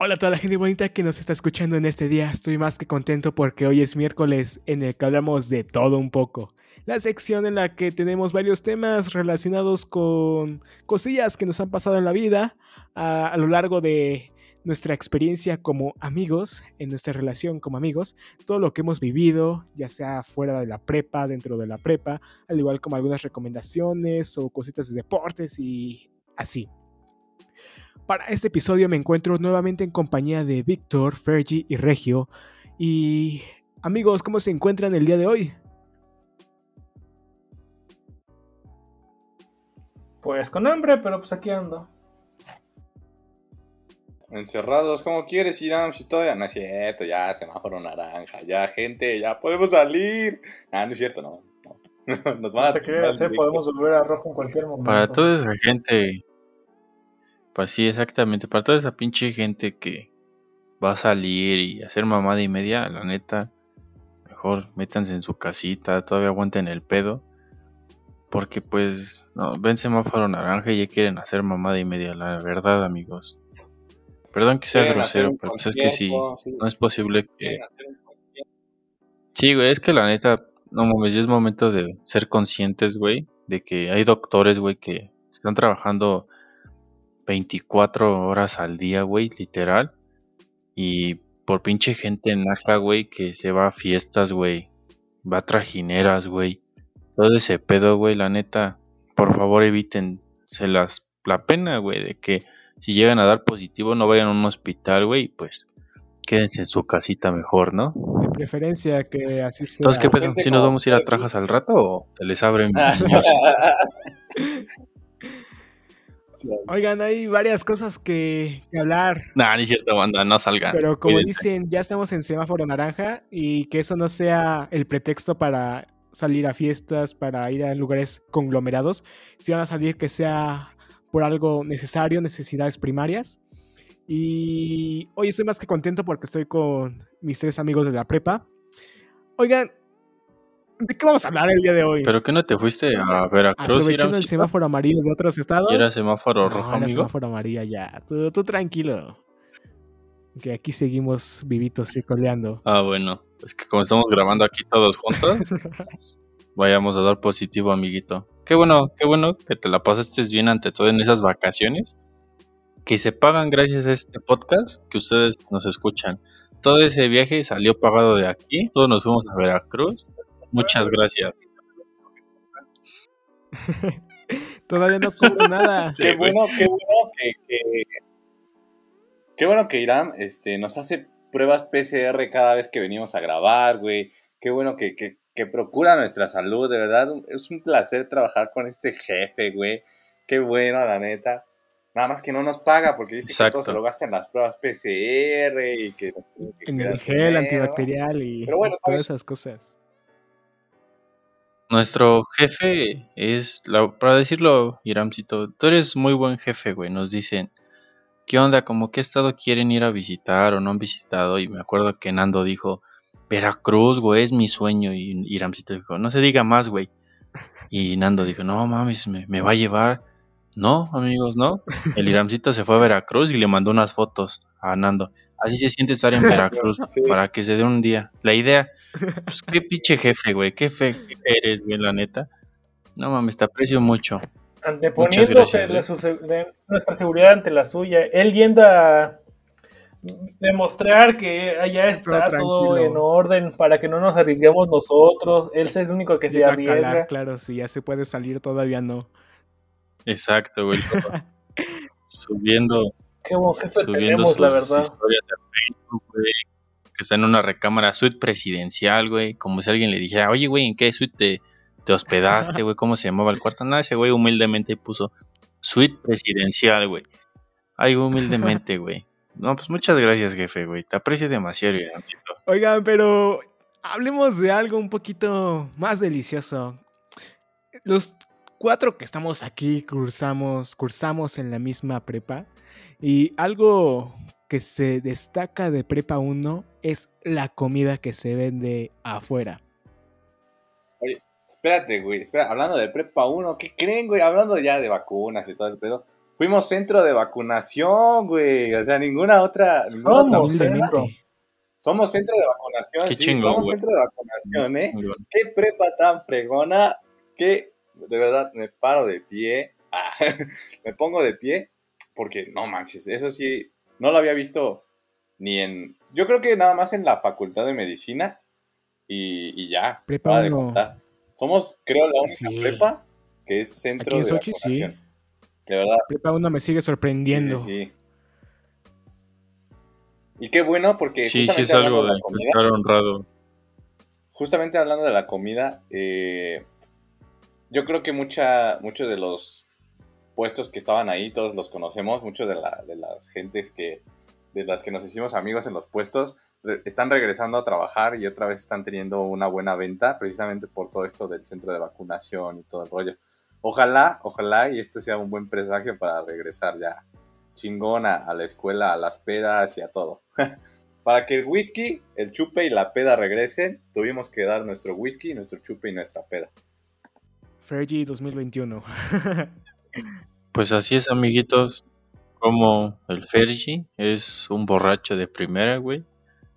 Hola a toda la gente bonita que nos está escuchando en este día. Estoy más que contento porque hoy es miércoles en el que hablamos de todo un poco. La sección en la que tenemos varios temas relacionados con cosillas que nos han pasado en la vida a, lo largo de nuestra experiencia como amigos, en nuestra relación como amigos, todo lo que hemos vivido, ya sea fuera de la prepa, dentro de la prepa, al igual como algunas recomendaciones o cositas de deportes y así. Para este episodio me encuentro nuevamente en compañía de Víctor, Fergie y Regio. Y amigos, ¿cómo se encuentran el día de hoy? Pues con hambre, pero pues aquí ando. Encerrados, ¿cómo quieres, Irán? Si todavía no es cierto, ya semáforo naranja, ya gente, ya podemos salir. Ah, no es cierto, no. Nos van a te creas, eh, podemos volver a rojo en cualquier momento. Para toda esa gente pues sí, exactamente. Para toda esa pinche gente que va a salir y hacer mamada y media, la neta, mejor métanse en su casita, todavía aguanten el pedo. Porque pues, no, ven semáforo naranja y ya quieren hacer mamada y media, la verdad, amigos. Perdón que sea grosero, pero pues es que sí, no es posible que... Sí, güey, es que la neta, no mames, ya es momento de ser conscientes, güey, de que hay doctores, güey, que están trabajando 24 horas al día, güey, literal. Y por pinche gente naca, güey, que se va a fiestas, güey. Va a trajineras, güey. Todo ese pedo, güey, la neta. Por favor, evítense las, la pena, güey, de que si llegan a dar positivo no vayan a un hospital, güey, pues quédense en su casita mejor, ¿no? De preferencia que así sea. Entonces, ¿qué pedo? ¿Si nos vamos a ir a trajas al rato o se les abren niños? Oigan, hay varias cosas que, hablar. Nah, ni cierto, banda, no salgan. Pero como dicen, ya estamos en semáforo naranja y que eso no sea el pretexto para salir a fiestas, para ir a lugares conglomerados. Si van a salir, que sea por algo necesario, necesidades primarias. Y hoy estoy más que contento porque estoy con mis tres amigos de la prepa. Oigan, ¿De qué vamos a hablar el día de hoy? ¿Pero qué no te fuiste a Veracruz? Aprovechando el semáforo amarillo de otros estados. ¿Y era semáforo rojo, no, semáforo amarillo ya. Tú, tú, tranquilo. Que aquí seguimos vivitos y coleando. Ah, bueno. Es que como estamos grabando aquí todos juntos, vayamos a dar positivo, amiguito. Qué bueno, qué bueno que te la pasaste bien ante todo en esas vacaciones. Que se pagan gracias a este podcast que ustedes nos escuchan. Todo ese viaje salió pagado de aquí. Todos nos fuimos a Veracruz Muchas gracias. Todavía no cobro nada. qué bueno, qué bueno que, Qué bueno que Irán este, nos hace pruebas PCR cada vez que venimos a grabar, güey. Qué bueno que, que, procura nuestra salud, de verdad. Es un placer trabajar con este jefe, güey. Qué bueno, la neta. Nada más que no nos paga porque dice que todo se lo gasta en las pruebas PCR y que... en el gel antibacterial y todas esas cosas. Nuestro jefe es, para decirlo, Iramcito, tú eres muy buen jefe, güey. Nos dicen, ¿qué onda? Como qué estado quieren ir a visitar o no han visitado. Y me acuerdo que Nando dijo, Veracruz, güey, es mi sueño. Y Iramcito dijo, no se diga más, güey. Y Nando dijo, no mames, me, va a llevar. No, amigos, no. El Iramcito se fue a Veracruz y le mandó unas fotos a Nando. Así se siente estar en Veracruz, para que se dé un día. La idea pues qué pinche jefe, güey. Qué fe eres, güey, la neta. No mames, te aprecio mucho. Anteponiéndose de, nuestra seguridad ante la suya. Él yendo a demostrar que allá está todo, en orden para que no nos arriesguemos nosotros. Él es el único que se arriesga. claro, si ya se puede salir, todavía no. Exacto, güey. subiendo. Qué buen jefe tenemos, la verdad. Historias de Facebook, güey que está en una recámara suite presidencial, güey. Como si alguien le dijera, oye, güey, ¿en qué suite te, hospedaste, güey? ¿Cómo se llamaba el cuarto? No, ese güey humildemente puso suite presidencial, güey. Ay, humildemente, güey. No, pues muchas gracias, jefe, güey. Te aprecio demasiado, güey. Oigan, pero hablemos de algo un poquito más delicioso. Los cuatro que estamos aquí cursamos, cursamos en la misma prepa. Y algo que se destaca de Prepa 1 es la comida que se vende afuera. Oye, espérate, güey, espera, hablando de Prepa 1, ¿qué creen, güey? Hablando ya de vacunas y todo el pedo. Fuimos centro de vacunación, güey. O sea, ninguna otra. Somos centro. Somos centro de vacunación, sí, somos centro de vacunación, ¿eh? Qué prepa tan fregona, que de verdad me paro de pie. Ah, me pongo de pie porque no manches, eso sí, no lo había visto ni en. Yo creo que nada más en la facultad de medicina y, ya. Prepa de contar. Somos, creo, la única prepa que es centro Aquí en Sochi, Sí. De verdad. Prepa 1 me sigue sorprendiendo. Sí, sí, Y qué bueno porque. Sí, sí, es algo de, estar honrado. Justamente hablando de la comida, eh, yo creo que mucha, muchos de los puestos que estaban ahí, todos los conocemos, muchos de, la, de las gentes que, de las que nos hicimos amigos en los puestos, están regresando a trabajar y otra vez están teniendo una buena venta, precisamente por todo esto del centro de vacunación y todo el rollo. Ojalá, ojalá y esto sea un buen presagio para regresar ya chingón a, la escuela, a las pedas y a todo. para que el whisky, el chupe y la peda regresen, tuvimos que dar nuestro whisky, nuestro chupe y nuestra peda. Fergie 2021. Pues así es, amiguitos. Como el Fergie es un borracho de primera, güey.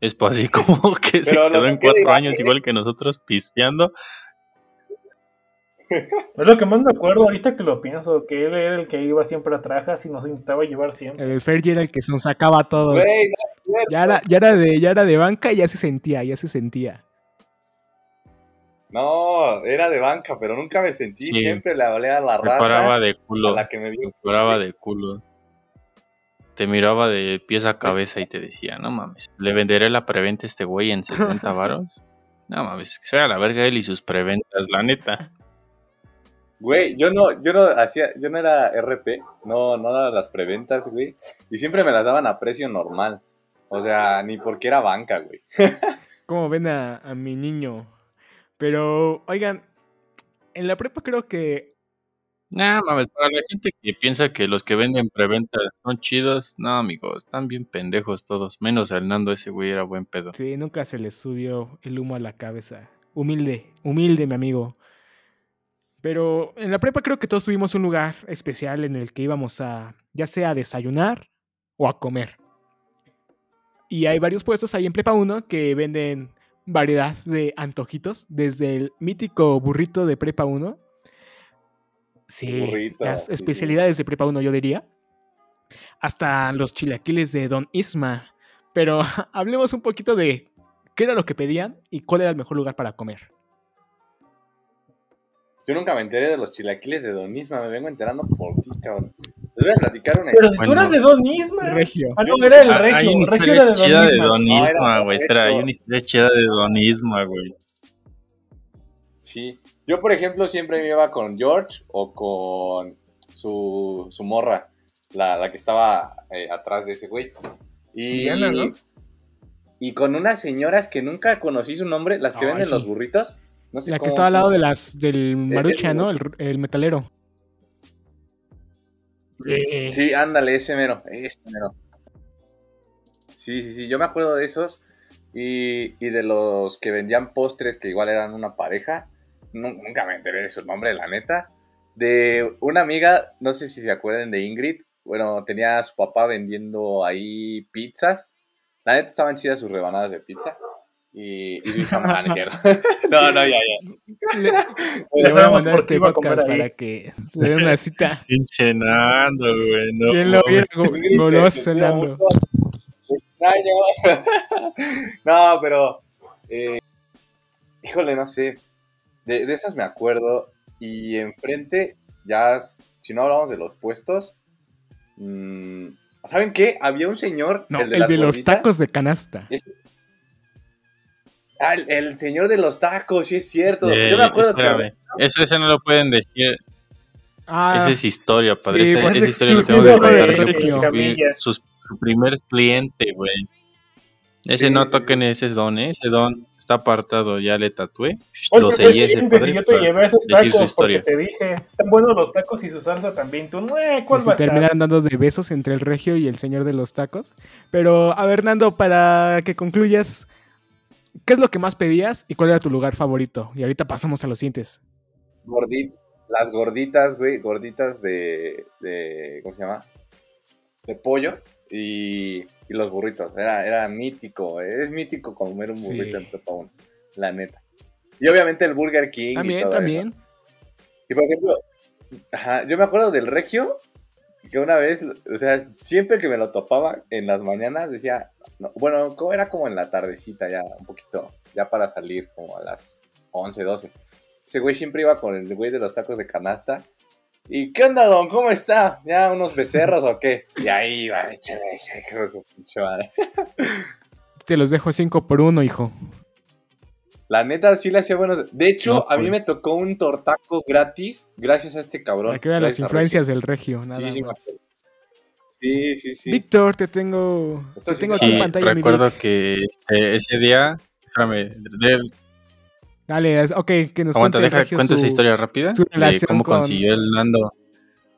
Es así como que se quedó en cuatro años igual que nosotros pisteando. Es lo que más me acuerdo ahorita que lo pienso, que él era el que iba siempre a trajas y nos intentaba llevar siempre. El Fergie era el que se nos sacaba a todos. ya, era, ya, era de, ya era de banca y ya se sentía, ya se sentía. No, era de banca, pero nunca me sentí. Siempre le hablé a la raza. Paraba de culo. la que me paraba de culo. Te miraba de pies a cabeza y te decía, no mames, le venderé la preventa a este güey en 60 varos. no mames, que sea la verga él y sus preventas, la neta. Güey, yo no, yo no hacía, yo no era RP, no, no daba las preventas, güey. Y siempre me las daban a precio normal. O sea, ni porque era banca, güey. ¿Cómo ven a, a mi niño pero, oigan, en la prepa creo que. No, mames, para la gente que piensa que los que venden preventas son chidos, no, amigos, están bien pendejos todos. Menos Hernando, ese güey era buen pedo. Sí, nunca se le subió el humo a la cabeza. Humilde, humilde, mi amigo. Pero en la prepa creo que todos tuvimos un lugar especial en el que íbamos a, ya sea a desayunar o a comer. Y hay varios puestos ahí en Prepa 1 que venden variedad de antojitos, desde el mítico burrito de Prepa 1. Sí, las especialidades de Prepa 1 yo diría. Hasta los chilaquiles de Don Isma. Pero hablemos un poquito de qué era lo que pedían y cuál era el mejor lugar para comer. Yo nunca me enteré de los chilaquiles de Don Isma, me vengo enterando por ti, cabrón. Les voy a platicar una Pero si tú eras de Don Isma. Regio. Ah, no, era el Regio. Hay una Regio era de chida de Don Isma, güey. Espera, hay una historia chida de Don Isma, güey. Sí. Yo, por ejemplo, siempre me iba con George o con su, su morra, la, la que estaba eh, atrás de ese güey. Y, Diana, ¿no? y con unas señoras que nunca conocí su nombre, las que venden los burritos. No sé la que estaba al lado de las del Marucha, ¿no? El, el metalero. Sí, ándale, ese mero, ese mero. Sí, sí, sí, yo me acuerdo de esos y, de los que vendían postres que igual eran una pareja. nunca me enteré de su nombre, la neta. De una amiga, no sé si se acuerdan de Ingrid, bueno, tenía a su papá vendiendo ahí pizzas. La neta estaban chidas sus rebanadas de pizza. Y, y su hija No, no, ya, ya. Le, voy a mandar este podcast para que se dé una cita. Pinchenando, güey. No, ¿Quién lo viera goloso No, pero. Eh, híjole, no sé. De, de esas me acuerdo. Y enfrente, ya, si no hablamos de los puestos. Mmm, ¿Saben qué? Había un señor. No, el de, el de los tacos de canasta. Ah, el, señor de los tacos, sí es cierto. Yo me acuerdo que. Eso, eso no lo pueden decir. Ah, esa es historia, padre. esa, pues es historia que tengo que Su, su primer cliente, güey. Ese no toquen ese don, ¿eh? Ese don está apartado, ya le tatué. lo sellé ese padre. Yo te llevé esos tacos porque te dije, están buenos los tacos y su salsa también. Tú, eh, ¿cuál va a terminaron dando de besos entre el regio y el señor de los tacos. Pero, a ver, Nando, para que concluyas, ¿Qué es lo que más pedías y cuál era tu lugar favorito? Y ahorita pasamos a los siguientes. Gordito, las gorditas, güey, gorditas de, de, ¿cómo se llama? De pollo y, y los burritos. Era, era mítico, es mítico comer un burrito en Prepa 1, la neta. Y obviamente el Burger King. También, y todo también. Y por ejemplo, yo me acuerdo del Regio, que una vez, o sea, siempre que me lo topaba en las mañanas decía, bueno, como era como en la tardecita ya, un poquito, ya para salir como a las 11, 12. Ese güey siempre iba con el güey de los tacos de canasta. ¿Y qué onda, don? ¿Cómo está? ¿Ya unos becerros o qué? Y ahí iba, Te los dejo 5 por 1, hijo. La neta sí le hacía buenos. De hecho, a mí me tocó un tortaco gratis gracias a este cabrón. Que vean las influencias del regio, nada sí, más. Sí, sí, sí. Víctor, te tengo, te tengo aquí en pantalla. Recuerdo que este, ese día, déjame, Dale, ok, que nos Aguanta, cuente deja, cuento esa historia rápida su de cómo consiguió el Nando.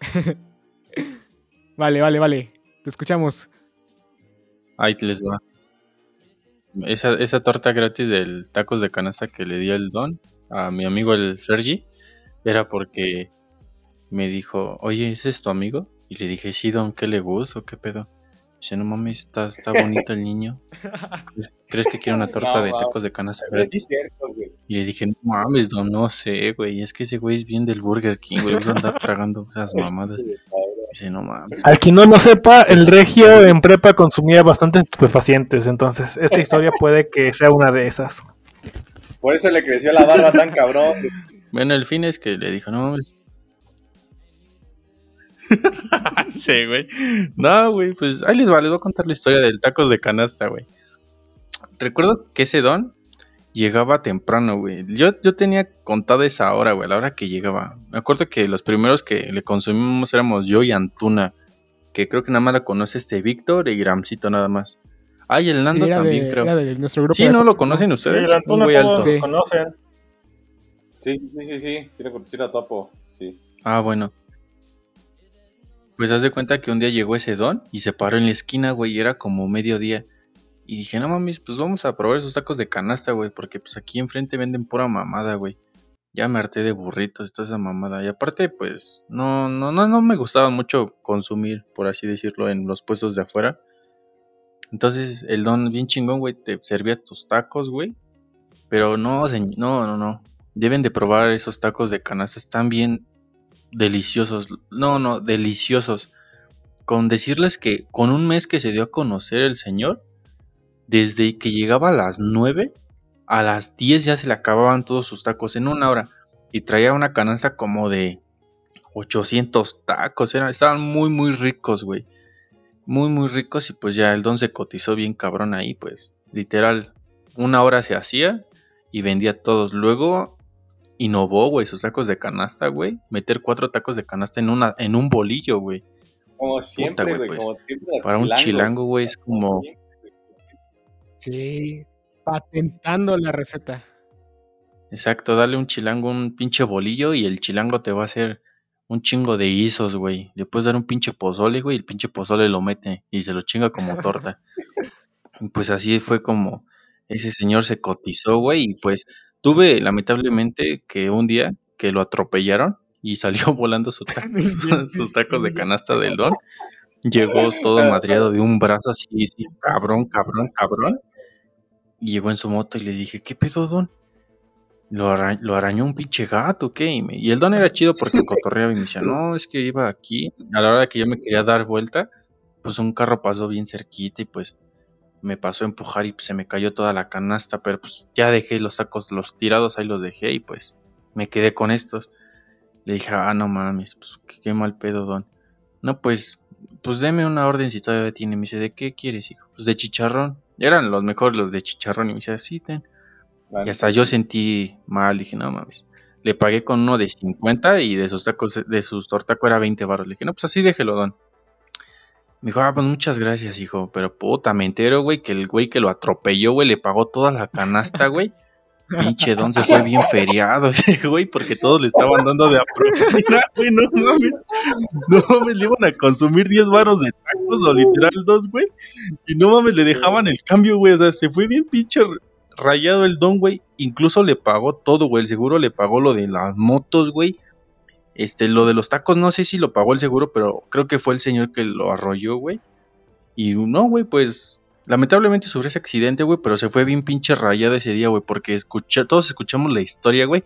vale, vale, vale. Te escuchamos. Ahí te les va. Esa, esa torta gratis del tacos de canasta que le dio el don a mi amigo el Sergi era porque me dijo, oye, ¿ese es tu amigo? Y le dije, sí, don, ¿qué le gusta qué pedo? Dice, no mames, está, está bonito el niño. ¿Crees que quiere una torta de tacos de canasta gratis? y le dije, no mames, don, no sé, güey. Es que ese güey es bien del Burger King, güey. Va a andar tragando esas mamadas. Dice, no mames. Al que no lo sepa, el regio en prepa consumía bastantes estupefacientes. Entonces, esta historia puede que sea una de esas. Por eso le creció la barba tan cabrón. Bueno, el fin es que le dijo, no mames sí, güey. No, güey, pues ahí les, va, les voy a contar la historia del tacos de canasta, güey. Recuerdo que ese don llegaba temprano, güey. Yo, yo tenía contado esa hora, güey, la hora que llegaba. Me acuerdo que los primeros que le consumimos éramos yo y Antuna, que creo que nada más la conoce este Víctor y Gramcito nada más. Ah, y el Nando también, creo. sí, ¿no lo conocen ustedes? Sí, el Antuna muy alto. Sí. conocen. Sí, sí, sí, sí, sí, sí, la topo, sí. Ah, bueno. Pues haz de cuenta que un día llegó ese don y se paró en la esquina, güey, y era como mediodía. Y dije, no mames, pues vamos a probar esos tacos de canasta, güey, porque pues aquí enfrente venden pura mamada, güey. Ya me harté de burritos y toda esa mamada. Y aparte, pues, no, no, no, no me gustaba mucho consumir, por así decirlo, en los puestos de afuera. Entonces, el don bien chingón, güey, te servía tus tacos, güey. Pero no, no, no, no. Deben de probar esos tacos de canasta. Están bien deliciosos. No, no, deliciosos. Con decirles que con un mes que se dio a conocer el señor, desde que llegaba a las 9, a las 10 ya se le acababan todos sus tacos en una hora. Y traía una canasta como de 800 tacos. Estaban muy, muy ricos, güey. Muy, muy ricos. Y pues ya el don se cotizó bien cabrón ahí, pues. Literal, una hora se hacía y vendía todos. Luego innovó, güey, sus tacos de canasta, güey. Meter cuatro tacos de canasta en una en un bolillo, güey. Como siempre, güey, pues, Para un chilango, güey, es como... Sí, patentando la receta. Exacto, dale un chilango un pinche bolillo y el chilango te va a hacer un chingo de guisos, güey. Le puedes dar un pinche pozole, güey, y el pinche pozole lo mete y se lo chinga como torta. pues así fue como ese señor se cotizó, güey, y pues Tuve lamentablemente que un día que lo atropellaron y salió volando su sus tacos de canasta del don. Llegó todo madriado de un brazo así, así, cabrón, cabrón, cabrón. Y llegó en su moto y le dije, ¿qué pedo, don? Lo, arañó un pinche gato, ¿qué? Y, el don era chido porque cotorreaba y me decía, no, es que iba aquí. A la hora que yo me quería dar vuelta, pues un carro pasó bien cerquita y pues me pasó a empujar y se me cayó toda la canasta, pero pues ya dejé los sacos, los tirados, ahí los dejé y pues me quedé con estos. Le dije, ah, no mames, pues qué, mal pedo, don. No, pues, pues deme una orden si todavía tiene. Me dice, ¿de qué quieres, hijo? Pues de chicharrón. Eran los mejores los de chicharrón y me dice, sí, ten. y hasta yo sentí mal, dije, no mames. Le pagué con uno de 50 y de sus tacos, de sus tortacos era 20 baros. Le dije, no, pues así déjelo, don. Me dijo, ah, pues muchas gracias, hijo. Pero puta, me entero, güey, que el güey que lo atropelló, güey, le pagó toda la canasta, güey. Pinche don se fue bien feriado güey, porque todos le estaban dando de aprovechar, güey, no mames. No mames, le iban a consumir 10 varos de tacos o literal dos, güey. Y no mames, le dejaban el cambio, güey. O sea, se fue bien pinche rayado el don, güey. Incluso le pagó todo, güey. El seguro le pagó lo de las motos, güey. Este, lo de los tacos, no sé si lo pagó el seguro, pero creo que fue el señor que lo arrolló, güey. Y no, güey, pues lamentablemente sufrió ese accidente, güey, pero se fue bien pinche rayada ese día, güey, porque escuché, todos escuchamos la historia, güey.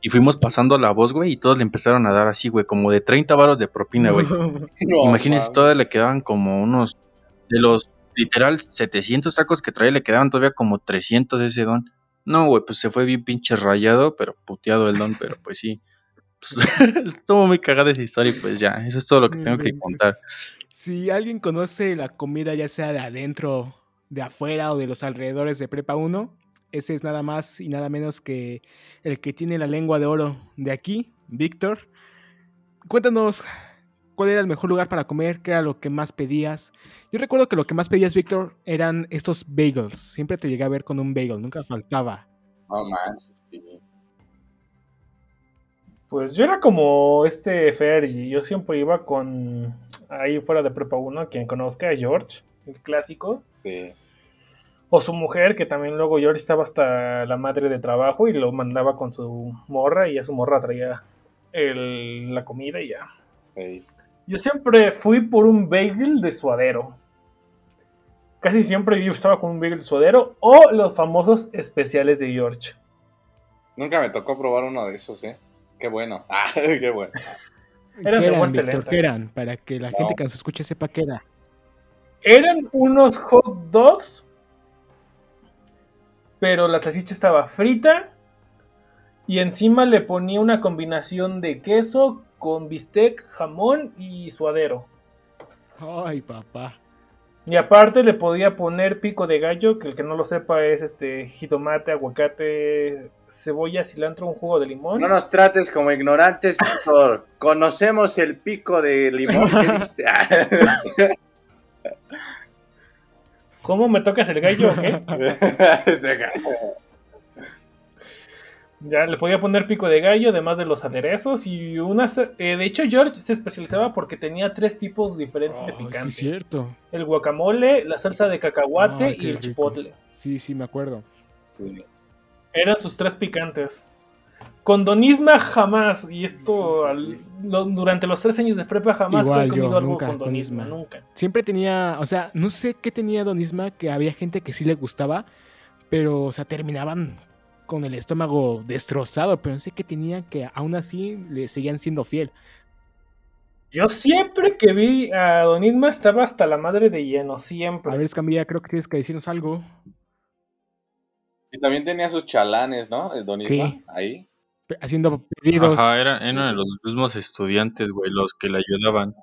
Y fuimos pasando la voz, güey, y todos le empezaron a dar así, güey, como de 30 varos de propina, güey. Imagínense, todavía le quedaban como unos, de los literal 700 tacos que traía, le quedaban todavía como 300 de ese don. No, güey, pues se fue bien pinche rayado, pero puteado el don, pero pues sí. Pues, estuvo muy cagada esa historia y pues ya, eso es todo lo que tengo que contar. Si alguien conoce la comida ya sea de adentro, de afuera o de los alrededores de Prepa 1, ese es nada más y nada menos que el que tiene la lengua de oro de aquí, Víctor. Cuéntanos cuál era el mejor lugar para comer, qué era lo que más pedías. Yo recuerdo que lo que más pedías, Víctor, eran estos bagels. Siempre te llegué a ver con un bagel, nunca faltaba. No manches, sí. Pues yo era como este Fergie, yo siempre iba con ahí fuera de Prepa 1, quien conozca a George, el clásico. Sí. O su mujer, que también luego George estaba hasta la madre de trabajo y lo mandaba con su morra y a su morra traía el, la comida y ya. Yo siempre fui por un bagel de suadero. Casi siempre yo estaba con un bagel de suadero o los famosos especiales de George. Nunca me tocó probar uno de esos, ¿eh? Qué bueno. Ah, qué bueno. Eran ¿Qué eran, Víctor, ¿Qué eran? Para que la gente que nos escuche sepa qué era. Eran unos hot dogs, pero la salchicha estaba frita y encima le ponía una combinación de queso con bistec, jamón y suadero. Ay, papá. Y aparte le podía poner pico de gallo, que el que no lo sepa es este jitomate, aguacate, cebolla, cilantro, un jugo de limón. No nos trates como ignorantes, doctor. Conocemos el pico de limón ¿Cómo me tocas el gallo? Ya le podía poner pico de gallo, además de los aderezos y unas... Eh, de hecho, George se especializaba porque tenía tres tipos diferentes de picante. Sí, cierto. El guacamole, la salsa de cacahuate y el chipotle. Sí, sí, me acuerdo. Eran sus tres picantes. Con Donisma jamás, y esto durante los tres años de prepa jamás he comido algo con Donisma, nunca. Siempre tenía, o sea, no sé qué tenía Donisma, que había gente que sí le gustaba, pero, o sea, terminaban con el estómago destrozado, pero no sé qué tenía que aún así le seguían siendo fiel. Yo siempre que vi a Don Isma estaba hasta la madre de lleno, siempre. A ver, Escamilla, creo que tienes que decirnos algo. Y también tenía sus chalanes, ¿no? El Don Isma, ahí. Haciendo pedidos. Ajá, eran, eran los mismos estudiantes, güey, los que le ayudaban.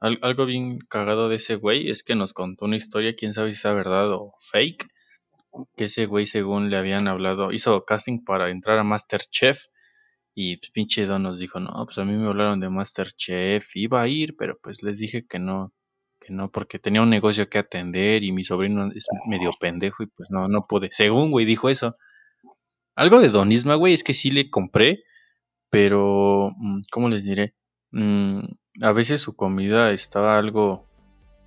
algo bien cagado de ese güey es que nos contó una historia, quién sabe si es verdad o fake, que ese güey según le habían hablado, hizo casting para entrar a Masterchef y pues, pinche Don nos dijo, no, pues a mí me hablaron de Masterchef, iba a ir, pero pues les dije que no, que no, porque tenía un negocio que atender y mi sobrino es medio pendejo y pues no, no pude. Según, güey, dijo eso. Algo de Donisma, güey, es que sí le compré, pero, mm, ¿cómo les diré? Mm, a veces su comida estaba algo,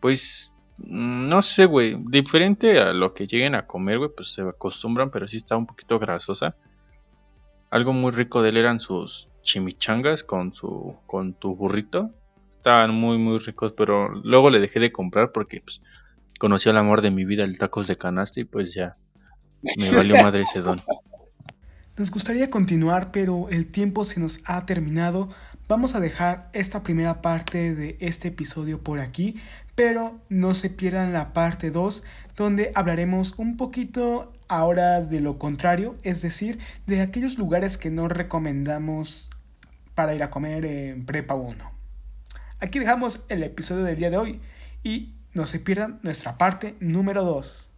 pues, no sé, güey. Diferente a lo que lleguen a comer, güey, pues se acostumbran, pero sí está un poquito grasosa. Algo muy rico de él eran sus chimichangas con su con tu burrito. Estaban muy muy ricos, pero luego le dejé de comprar porque pues conocí el amor de mi vida, el tacos de canasta y pues ya me valió madre ese don. Nos gustaría continuar, pero el tiempo se nos ha terminado. Vamos a dejar esta primera parte de este episodio por aquí, pero no se pierdan la parte 2 donde hablaremos un poquito ahora de lo contrario, es decir, de aquellos lugares que no recomendamos para ir a comer en Prepa 1. Aquí dejamos el episodio del día de hoy y no se pierdan nuestra parte número 2.